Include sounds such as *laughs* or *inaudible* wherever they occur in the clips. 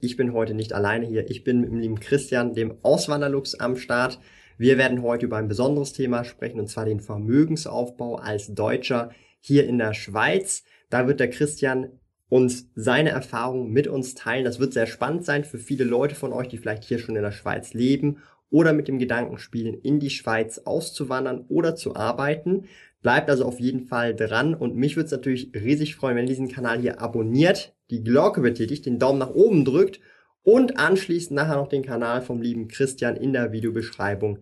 Ich bin heute nicht alleine hier. Ich bin mit dem lieben Christian, dem Auswanderlux, am Start. Wir werden heute über ein besonderes Thema sprechen, und zwar den Vermögensaufbau als Deutscher hier in der Schweiz. Da wird der Christian uns seine Erfahrungen mit uns teilen. Das wird sehr spannend sein für viele Leute von euch, die vielleicht hier schon in der Schweiz leben oder mit dem Gedanken spielen, in die Schweiz auszuwandern oder zu arbeiten. Bleibt also auf jeden Fall dran und mich würde es natürlich riesig freuen, wenn ihr diesen Kanal hier abonniert, die Glocke betätigt, den Daumen nach oben drückt und anschließend nachher noch den Kanal vom lieben Christian in der Videobeschreibung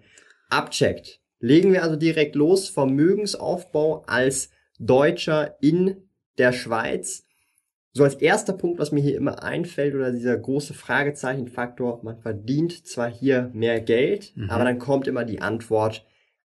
abcheckt. Legen wir also direkt los. Vermögensaufbau als Deutscher in der Schweiz. So als erster Punkt, was mir hier immer einfällt, oder dieser große Fragezeichenfaktor, man verdient zwar hier mehr Geld, mhm. aber dann kommt immer die Antwort,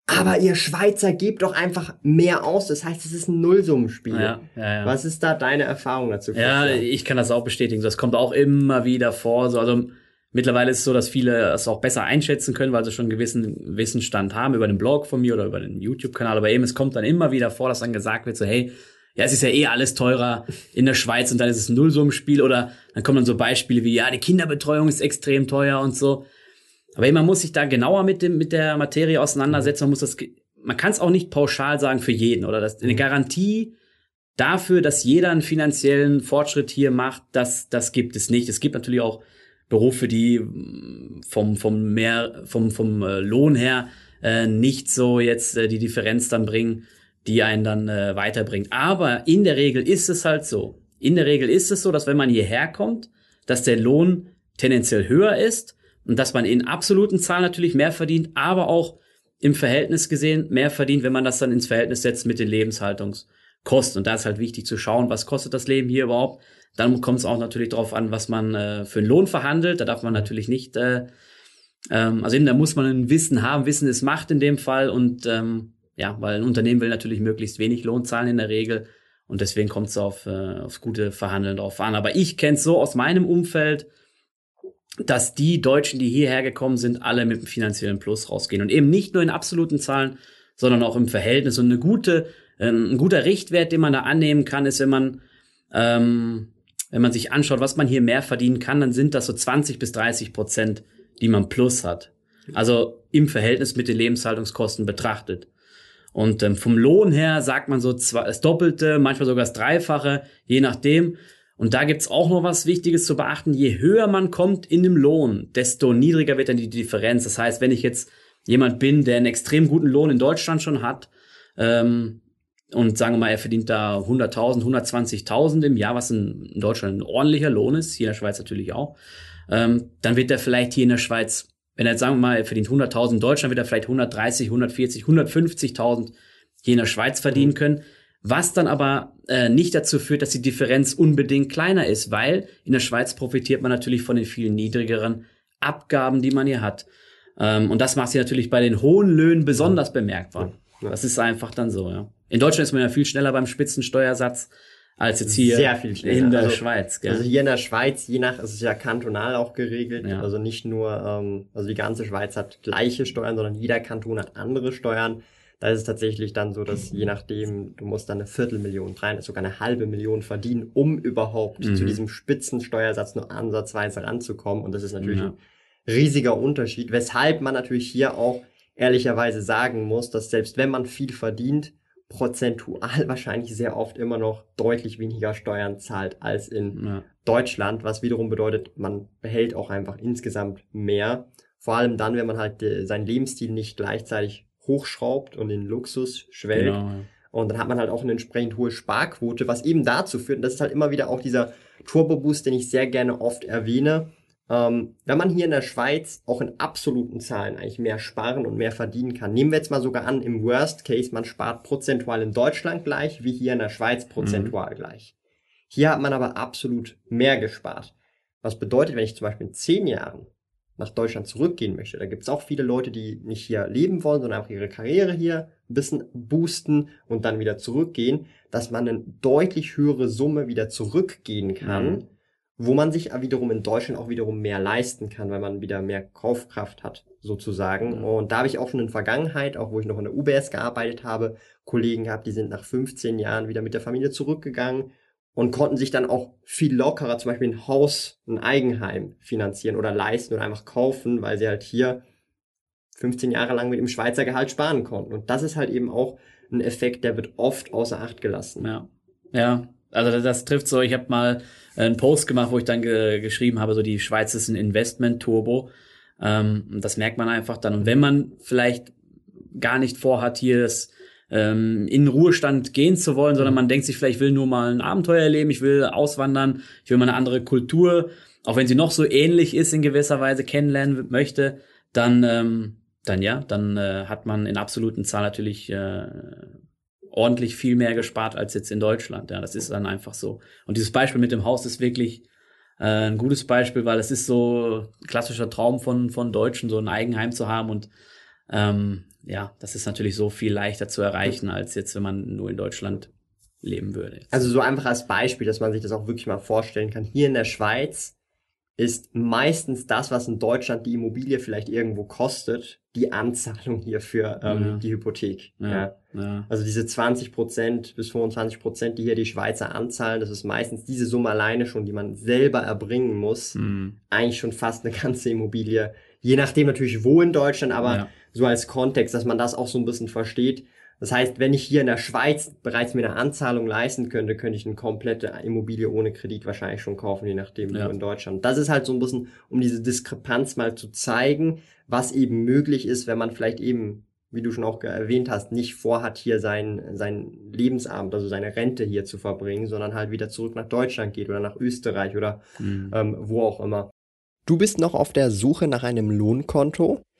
aber ihr Schweizer gebt doch einfach mehr aus. Das heißt, es ist ein Nullsummenspiel. Ja, ja, ja. Was ist da deine Erfahrung dazu? Ja, ich kann das auch bestätigen. Das kommt auch immer wieder vor. So, also mittlerweile ist es so, dass viele es auch besser einschätzen können, weil sie schon einen gewissen Wissensstand haben über den Blog von mir oder über den YouTube-Kanal. Aber eben, es kommt dann immer wieder vor, dass dann gesagt wird, so, hey, ja, es ist ja eh alles teurer in der Schweiz und dann ist es ein Nullsummenspiel oder dann kommen dann so Beispiele wie, ja, die Kinderbetreuung ist extrem teuer und so. Aber man muss sich da genauer mit dem mit der Materie auseinandersetzen. Man muss das, man kann es auch nicht pauschal sagen für jeden oder das eine mhm. Garantie dafür, dass jeder einen finanziellen Fortschritt hier macht, das das gibt es nicht. Es gibt natürlich auch Berufe, die mm, vom vom mehr vom vom äh, Lohn her äh, nicht so jetzt äh, die Differenz dann bringen, die einen dann äh, weiterbringt. Aber in der Regel ist es halt so. In der Regel ist es so, dass wenn man hierher kommt, dass der Lohn tendenziell höher ist und dass man in absoluten Zahlen natürlich mehr verdient, aber auch im Verhältnis gesehen mehr verdient, wenn man das dann ins Verhältnis setzt mit den Lebenshaltungskosten. Und da ist halt wichtig zu schauen, was kostet das Leben hier überhaupt. Dann kommt es auch natürlich darauf an, was man äh, für einen Lohn verhandelt. Da darf man natürlich nicht, äh, ähm, also eben da muss man ein Wissen haben. Wissen ist Macht in dem Fall. Und ähm, ja, weil ein Unternehmen will natürlich möglichst wenig Lohn zahlen in der Regel. Und deswegen kommt es auf, äh, aufs gute Verhandeln drauf an. Aber ich kenne es so aus meinem Umfeld, dass die Deutschen, die hierher gekommen sind, alle mit einem finanziellen Plus rausgehen. Und eben nicht nur in absoluten Zahlen, sondern auch im Verhältnis. Und eine gute, äh, ein guter Richtwert, den man da annehmen kann, ist, wenn man, ähm, wenn man sich anschaut, was man hier mehr verdienen kann, dann sind das so 20 bis 30 Prozent, die man plus hat. Also im Verhältnis mit den Lebenshaltungskosten betrachtet. Und ähm, vom Lohn her sagt man so zwei, das Doppelte, manchmal sogar das Dreifache, je nachdem. Und da gibt's auch noch was Wichtiges zu beachten. Je höher man kommt in dem Lohn, desto niedriger wird dann die Differenz. Das heißt, wenn ich jetzt jemand bin, der einen extrem guten Lohn in Deutschland schon hat, ähm, und sagen wir mal, er verdient da 100.000, 120.000 im Jahr, was in, in, Deutschland ein ordentlicher Lohn ist, hier in der Schweiz natürlich auch, ähm, dann wird er vielleicht hier in der Schweiz, wenn er jetzt sagen wir mal, er verdient 100.000 in Deutschland, wird er vielleicht 130, 140, 150.000 hier in der Schweiz verdienen können was dann aber äh, nicht dazu führt, dass die Differenz unbedingt kleiner ist, weil in der Schweiz profitiert man natürlich von den vielen niedrigeren Abgaben, die man hier hat. Ähm, und das macht sich natürlich bei den hohen Löhnen besonders bemerkbar. Das ist einfach dann so, ja. In Deutschland ist man ja viel schneller beim Spitzensteuersatz als jetzt hier Sehr viel schneller. in der also, Schweiz. Gell? Also hier in der Schweiz, je nach, es ist ja kantonal auch geregelt, ja. also nicht nur, ähm, also die ganze Schweiz hat gleiche Steuern, sondern jeder Kanton hat andere Steuern. Da ist es tatsächlich dann so, dass je nachdem, du musst dann eine Viertelmillion, drei, sogar eine halbe Million verdienen, um überhaupt mhm. zu diesem Spitzensteuersatz nur ansatzweise ranzukommen. Und das ist natürlich ja. ein riesiger Unterschied, weshalb man natürlich hier auch ehrlicherweise sagen muss, dass selbst wenn man viel verdient, prozentual *laughs* wahrscheinlich sehr oft immer noch deutlich weniger Steuern zahlt als in ja. Deutschland, was wiederum bedeutet, man behält auch einfach insgesamt mehr. Vor allem dann, wenn man halt äh, seinen Lebensstil nicht gleichzeitig hochschraubt und in Luxus schwelgt. Genau, ja. Und dann hat man halt auch eine entsprechend hohe Sparquote, was eben dazu führt, und das ist halt immer wieder auch dieser Turbo-Boost, den ich sehr gerne oft erwähne. Ähm, wenn man hier in der Schweiz auch in absoluten Zahlen eigentlich mehr sparen und mehr verdienen kann, nehmen wir jetzt mal sogar an, im Worst Case, man spart prozentual in Deutschland gleich, wie hier in der Schweiz prozentual mhm. gleich. Hier hat man aber absolut mehr gespart. Was bedeutet, wenn ich zum Beispiel in zehn Jahren nach Deutschland zurückgehen möchte, da gibt es auch viele Leute, die nicht hier leben wollen, sondern auch ihre Karriere hier ein bisschen boosten und dann wieder zurückgehen, dass man eine deutlich höhere Summe wieder zurückgehen kann, mhm. wo man sich wiederum in Deutschland auch wiederum mehr leisten kann, weil man wieder mehr Kaufkraft hat, sozusagen. Mhm. Und da habe ich auch schon in der Vergangenheit, auch wo ich noch in der UBS gearbeitet habe, Kollegen gehabt, die sind nach 15 Jahren wieder mit der Familie zurückgegangen und konnten sich dann auch viel lockerer zum Beispiel ein Haus, ein Eigenheim finanzieren oder leisten oder einfach kaufen, weil sie halt hier 15 Jahre lang mit dem Schweizer Gehalt sparen konnten. Und das ist halt eben auch ein Effekt, der wird oft außer Acht gelassen. Ja, ja. Also das, das trifft so. Ich habe mal einen Post gemacht, wo ich dann ge geschrieben habe, so die Schweiz ist ein Investment-Turbo. Ähm, das merkt man einfach dann. Und wenn man vielleicht gar nicht vorhat, hier das ähm, in Ruhestand gehen zu wollen, sondern mhm. man denkt sich vielleicht, ich will nur mal ein Abenteuer erleben, ich will auswandern, ich will mal eine andere Kultur, auch wenn sie noch so ähnlich ist in gewisser Weise kennenlernen möchte, dann, ähm, dann ja, dann äh, hat man in absoluten Zahl natürlich äh, ordentlich viel mehr gespart als jetzt in Deutschland. Ja, das ist dann einfach so. Und dieses Beispiel mit dem Haus ist wirklich äh, ein gutes Beispiel, weil es ist so ein klassischer Traum von, von Deutschen, so ein Eigenheim zu haben und ähm, ja, das ist natürlich so viel leichter zu erreichen, als jetzt, wenn man nur in Deutschland leben würde. Also so einfach als Beispiel, dass man sich das auch wirklich mal vorstellen kann. Hier in der Schweiz ist meistens das, was in Deutschland die Immobilie vielleicht irgendwo kostet, die Anzahlung hier für ähm, ja. die Hypothek. Ja, ja. ja, Also diese 20 Prozent bis 25 Prozent, die hier die Schweizer anzahlen, das ist meistens diese Summe alleine schon, die man selber erbringen muss. Mhm. Eigentlich schon fast eine ganze Immobilie. Je nachdem natürlich wo in Deutschland, aber so als Kontext, dass man das auch so ein bisschen versteht. Das heißt, wenn ich hier in der Schweiz bereits mir eine Anzahlung leisten könnte, könnte ich eine komplette Immobilie ohne Kredit wahrscheinlich schon kaufen, je nachdem ja. wo in Deutschland. Das ist halt so ein bisschen, um diese Diskrepanz mal zu zeigen, was eben möglich ist, wenn man vielleicht eben, wie du schon auch erwähnt hast, nicht vorhat, hier sein, sein Lebensabend, also seine Rente hier zu verbringen, sondern halt wieder zurück nach Deutschland geht oder nach Österreich oder mhm. ähm, wo auch immer. Du bist noch auf der Suche nach einem Lohnkonto?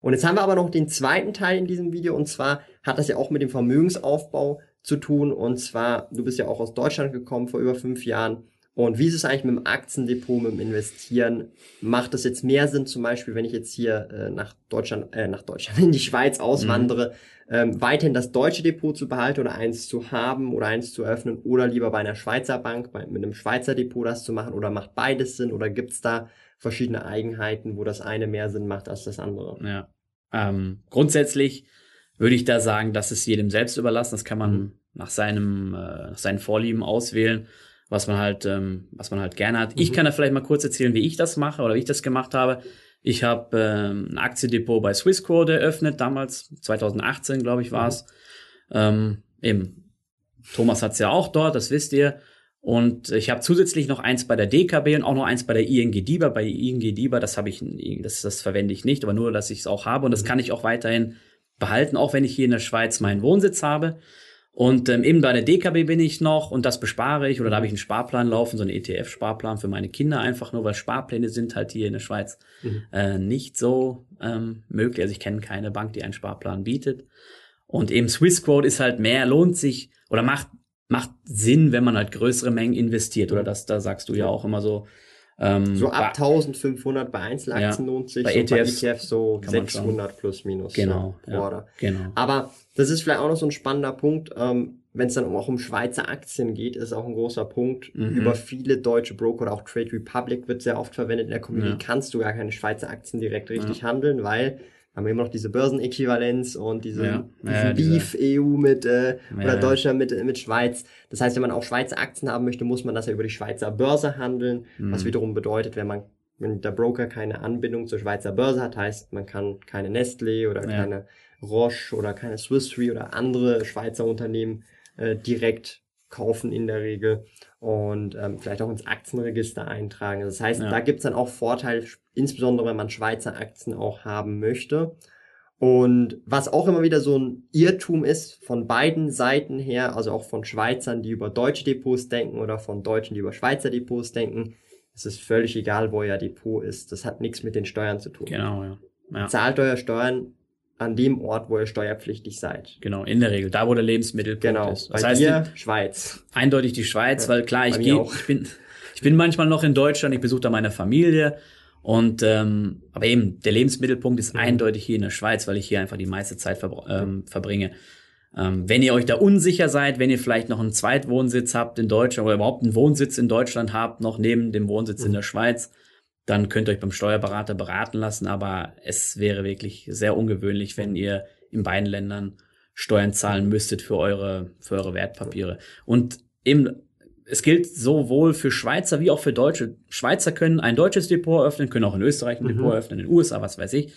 Und jetzt haben wir aber noch den zweiten Teil in diesem Video und zwar hat das ja auch mit dem Vermögensaufbau zu tun und zwar, du bist ja auch aus Deutschland gekommen vor über fünf Jahren und wie ist es eigentlich mit dem Aktiendepot, mit dem Investieren? Macht es jetzt mehr Sinn, zum Beispiel, wenn ich jetzt hier äh, nach Deutschland, äh, nach Deutschland, *laughs* in die Schweiz auswandere, mhm. ähm, weiterhin das deutsche Depot zu behalten oder eins zu haben oder eins zu öffnen oder lieber bei einer Schweizer Bank, bei, mit einem Schweizer Depot das zu machen oder macht beides Sinn oder gibt's da verschiedene Eigenheiten, wo das eine mehr Sinn macht als das andere. Ja. Ähm, grundsätzlich würde ich da sagen, dass es jedem selbst überlassen. Das kann man mhm. nach seinem, äh, nach seinen Vorlieben auswählen, was man halt, ähm, was man halt gerne hat. Mhm. Ich kann da vielleicht mal kurz erzählen, wie ich das mache oder wie ich das gemacht habe. Ich habe ähm, ein Aktiendepot bei Swissquote eröffnet, damals 2018, glaube ich, war es. Mhm. Ähm, eben, Thomas hat's ja auch dort, das wisst ihr. Und ich habe zusätzlich noch eins bei der DKB und auch noch eins bei der ING DIBA. Bei ING DIBA, das habe ich, das, das verwende ich nicht, aber nur, dass ich es auch habe. Und das mhm. kann ich auch weiterhin behalten, auch wenn ich hier in der Schweiz meinen Wohnsitz habe. Und ähm, eben bei der DKB bin ich noch und das bespare ich oder da habe ich einen Sparplan laufen, so einen ETF-Sparplan für meine Kinder einfach nur, weil Sparpläne sind halt hier in der Schweiz mhm. äh, nicht so ähm, möglich. Also ich kenne keine Bank, die einen Sparplan bietet. Und eben Swissquote ist halt mehr, lohnt sich oder macht macht Sinn, wenn man halt größere Mengen investiert. Oder das, da sagst du ja auch immer so. Ähm, so ab 1500 bei Einzelaktien ja, lohnt sich, bei so ETFs, bei ETFs so 600 plus minus. Genau, so ja, genau. Aber das ist vielleicht auch noch so ein spannender Punkt. Ähm, wenn es dann auch um Schweizer Aktien geht, ist auch ein großer Punkt. Mhm. Über viele deutsche Broker oder auch Trade Republic wird sehr oft verwendet. In der Community ja. kannst du gar keine Schweizer Aktien direkt richtig handeln, weil haben wir immer noch diese Börsenäquivalenz und diese, ja, diesen Beef EU mit äh, oder Deutschland mit, mit Schweiz. Das heißt, wenn man auch Schweizer Aktien haben möchte, muss man das ja über die Schweizer Börse handeln, mhm. was wiederum bedeutet, wenn man wenn der Broker keine Anbindung zur Schweizer Börse hat, heißt, man kann keine Nestlé oder keine Roche oder keine Swiss Re oder andere Schweizer Unternehmen äh, direkt kaufen in der Regel und ähm, vielleicht auch ins Aktienregister eintragen. Das heißt, Ja. da gibt's dann auch Vorteile, insbesondere wenn man Schweizer Aktien auch haben möchte. Und was auch immer wieder so ein Irrtum ist, von beiden Seiten her, also auch von Schweizern, die über deutsche Depots denken oder von Deutschen, die über Schweizer Depots denken, es ist völlig egal, wo euer Depot ist. Das hat nichts mit den Steuern zu tun. Genau, ja. ja. Zahlt euer Steuern an dem Ort, wo ihr steuerpflichtig seid. Genau, in der Regel, da wo der Lebensmittelpunkt Genau. ist. Bei Das heißt, dir, Schweiz. eindeutig die Schweiz, Ja, weil klar, bei ich auch. ich bin, ich bin manchmal noch in Deutschland, ich besuche da meine Familie und ähm, aber eben der Lebensmittelpunkt ist Mhm. eindeutig hier in der Schweiz, weil ich hier einfach die meiste Zeit ähm, verbringe. Ähm, wenn ihr euch da unsicher seid, wenn ihr vielleicht noch einen Zweitwohnsitz habt in Deutschland oder überhaupt einen Wohnsitz in Deutschland habt, noch neben dem Wohnsitz in Mhm. der Schweiz, dann könnt ihr euch beim Steuerberater beraten lassen, aber es wäre wirklich sehr ungewöhnlich, wenn ihr in beiden Ländern Steuern zahlen müsstet für eure, für eure Wertpapiere. Und eben, es gilt sowohl für Schweizer wie auch für Deutsche. Schweizer können ein deutsches Depot eröffnen, können auch in Österreich ein Mhm. Depot eröffnen, in den USA, was weiß ich.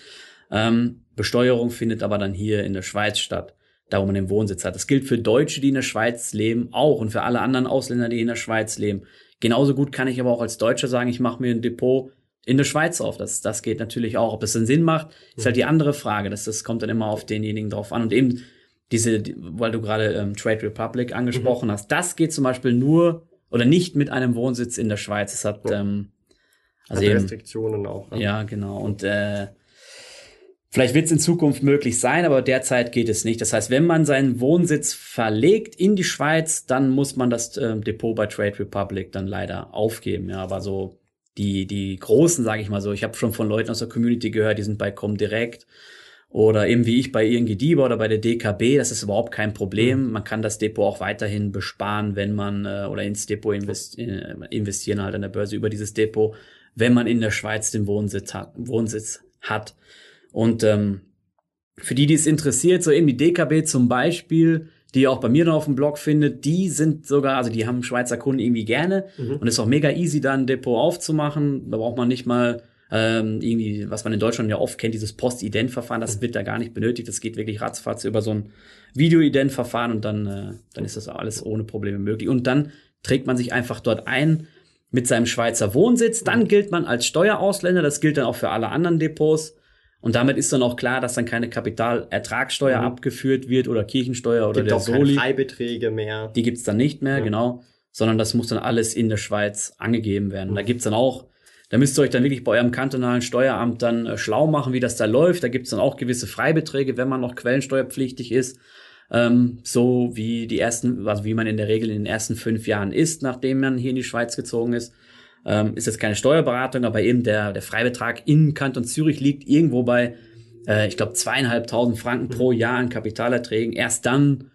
Ähm, Besteuerung findet aber dann hier in der Schweiz statt, da wo man den Wohnsitz hat. Das gilt für Deutsche, die in der Schweiz leben, auch und für alle anderen Ausländer, die in der Schweiz leben. Genauso gut kann ich aber auch als Deutscher sagen, ich mache mir ein Depot in der Schweiz auf. Das, das geht natürlich auch. Ob das dann Sinn macht, ist halt die andere Frage. Das, das kommt dann immer auf denjenigen drauf an. Und eben diese, die- weil du gerade ähm, Trade Republic angesprochen hast, das geht zum Beispiel nur oder nicht mit einem Wohnsitz in der Schweiz. Es hat, Ja. ähm, also Hat eben, Restriktionen auch. ne? ja, genau. Und äh, vielleicht wird es in Zukunft möglich sein, aber derzeit geht es nicht. Das heißt, wenn man seinen Wohnsitz verlegt in die Schweiz, dann muss man das ähm, Depot bei Trade Republic dann leider aufgeben. Ja, aber so die die großen, sage ich mal so. Ich habe schon von Leuten aus der Community gehört, die sind bei Comdirect oder eben wie ich bei ING DIBA oder bei der DKB, das ist überhaupt kein Problem. Man kann das Depot auch weiterhin besparen, wenn man äh, oder ins Depot investi äh, investieren halt an der Börse über dieses Depot, wenn man in der Schweiz den Wohnsitz hat. Wohnsitz hat. Und ähm, für die, die es interessiert, so eben die DKB zum Beispiel, die ihr auch bei mir noch auf dem Blog findet, die sind sogar, also die haben Schweizer Kunden irgendwie gerne Mhm. und ist auch mega easy, da ein Depot aufzumachen. Da braucht man nicht mal ähm, irgendwie, was man in Deutschland ja oft kennt, dieses Post-Ident-Verfahren, das wird da gar nicht benötigt. Das geht wirklich ratzfatz über so ein Video-Ident-Verfahren und dann, äh, dann ist das alles ohne Probleme möglich. Und dann trägt man sich einfach dort ein mit seinem Schweizer Wohnsitz. Dann gilt man als Steuerausländer. Das gilt dann auch für alle anderen Depots. Und damit ist dann auch klar, dass dann keine Kapitalertragssteuer Mhm. abgeführt wird oder Kirchensteuer oder Gibt der auch keine Soli. Freibeträge mehr. Die gibt's dann nicht mehr, Ja. genau. Sondern das muss dann alles in der Schweiz angegeben werden. Mhm. Da gibt's dann auch, da müsst ihr euch dann wirklich bei eurem kantonalen Steueramt dann äh, schlau machen, wie das da läuft. Da gibt's dann auch gewisse Freibeträge, wenn man noch quellensteuerpflichtig ist. Ähm, so wie die ersten, also wie man in der Regel in den ersten fünf Jahren ist, nachdem man hier in die Schweiz gezogen ist. Ähm, ist jetzt keine Steuerberatung, aber eben der, der Freibetrag in Kanton Zürich liegt irgendwo bei, äh, ich glaube, zweieinhalbtausend Franken pro Jahr an Kapitalerträgen. Erst dann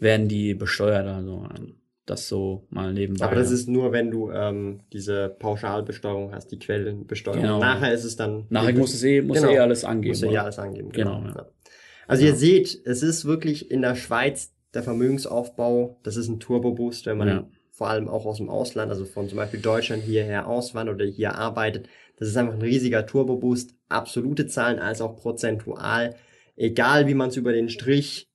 werden die besteuert. Also ähm, das so mal nebenbei. Aber das ist nur, wenn du ähm, diese Pauschalbesteuerung hast, die Quellenbesteuerung. Genau. Nachher ist es dann. Nachher muss es eh, muss Genau. eh alles angeben. Ja oder? alles angeben. Genau, Genau. ja. ja. Also Ja. ihr seht, es ist wirklich in der Schweiz der Vermögensaufbau, das ist ein Turbo-Boost, wenn man Ja. Vor allem auch aus dem Ausland, also von zum Beispiel Deutschland hierher auswandert oder hier arbeitet. Das ist einfach ein riesiger Turbo-Boost, absolute Zahlen als auch prozentual, egal wie man es über den Strich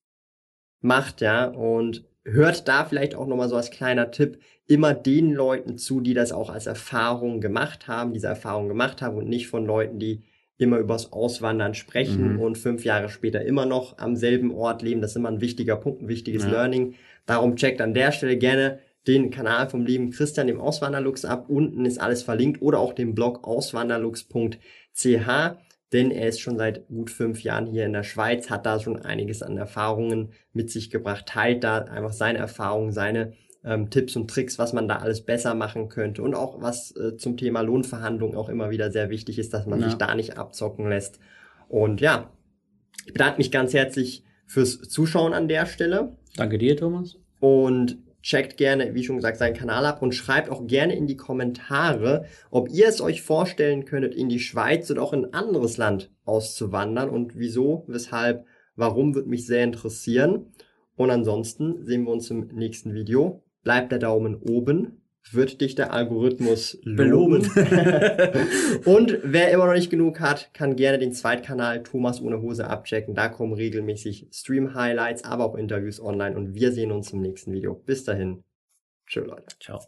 macht, ja, und hört da vielleicht auch nochmal so als kleiner Tipp immer den Leuten zu, die das auch als Erfahrung gemacht haben, diese Erfahrung gemacht haben und nicht von Leuten, die immer übers Auswandern sprechen Mhm. und fünf Jahre später immer noch am selben Ort leben. Das ist immer ein wichtiger Punkt, ein wichtiges Ja. Learning. Darum checkt an der Stelle gerne den Kanal vom lieben Christian, dem Auswanderlux ab. Unten ist alles verlinkt oder auch den Blog auswanderlux.ch, denn er ist schon seit gut fünf Jahren hier in der Schweiz, hat da schon einiges an Erfahrungen mit sich gebracht, teilt da einfach seine Erfahrungen, seine ähm, Tipps und Tricks, was man da alles besser machen könnte und auch was äh, zum Thema Lohnverhandlung auch immer wieder sehr wichtig ist, dass man Ja. sich da nicht abzocken lässt. Und ja, ich bedanke mich ganz herzlich fürs Zuschauen an der Stelle Danke dir, Thomas. und checkt gerne, wie schon gesagt, seinen Kanal ab und schreibt auch gerne in die Kommentare, ob ihr es euch vorstellen könntet, in die Schweiz oder auch in ein anderes Land auszuwandern und wieso, weshalb, warum, würde mich sehr interessieren. Und ansonsten sehen wir uns im nächsten Video. Bleibt der Daumen oben, wird dich der Algorithmus loben. *laughs* Und wer immer noch nicht genug hat, kann gerne den Zweitkanal Thomas ohne Hose abchecken. Da kommen regelmäßig Stream-Highlights, aber auch Interviews online und wir sehen uns im nächsten Video. Bis dahin. Tschö, Leute. Ciao.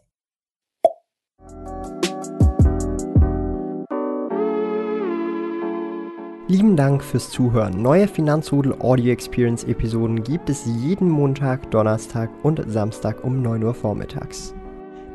Lieben Dank fürs Zuhören. Neue Finanzrudel Audio Experience Episoden gibt es jeden Montag, Donnerstag und Samstag um 9 Uhr vormittags.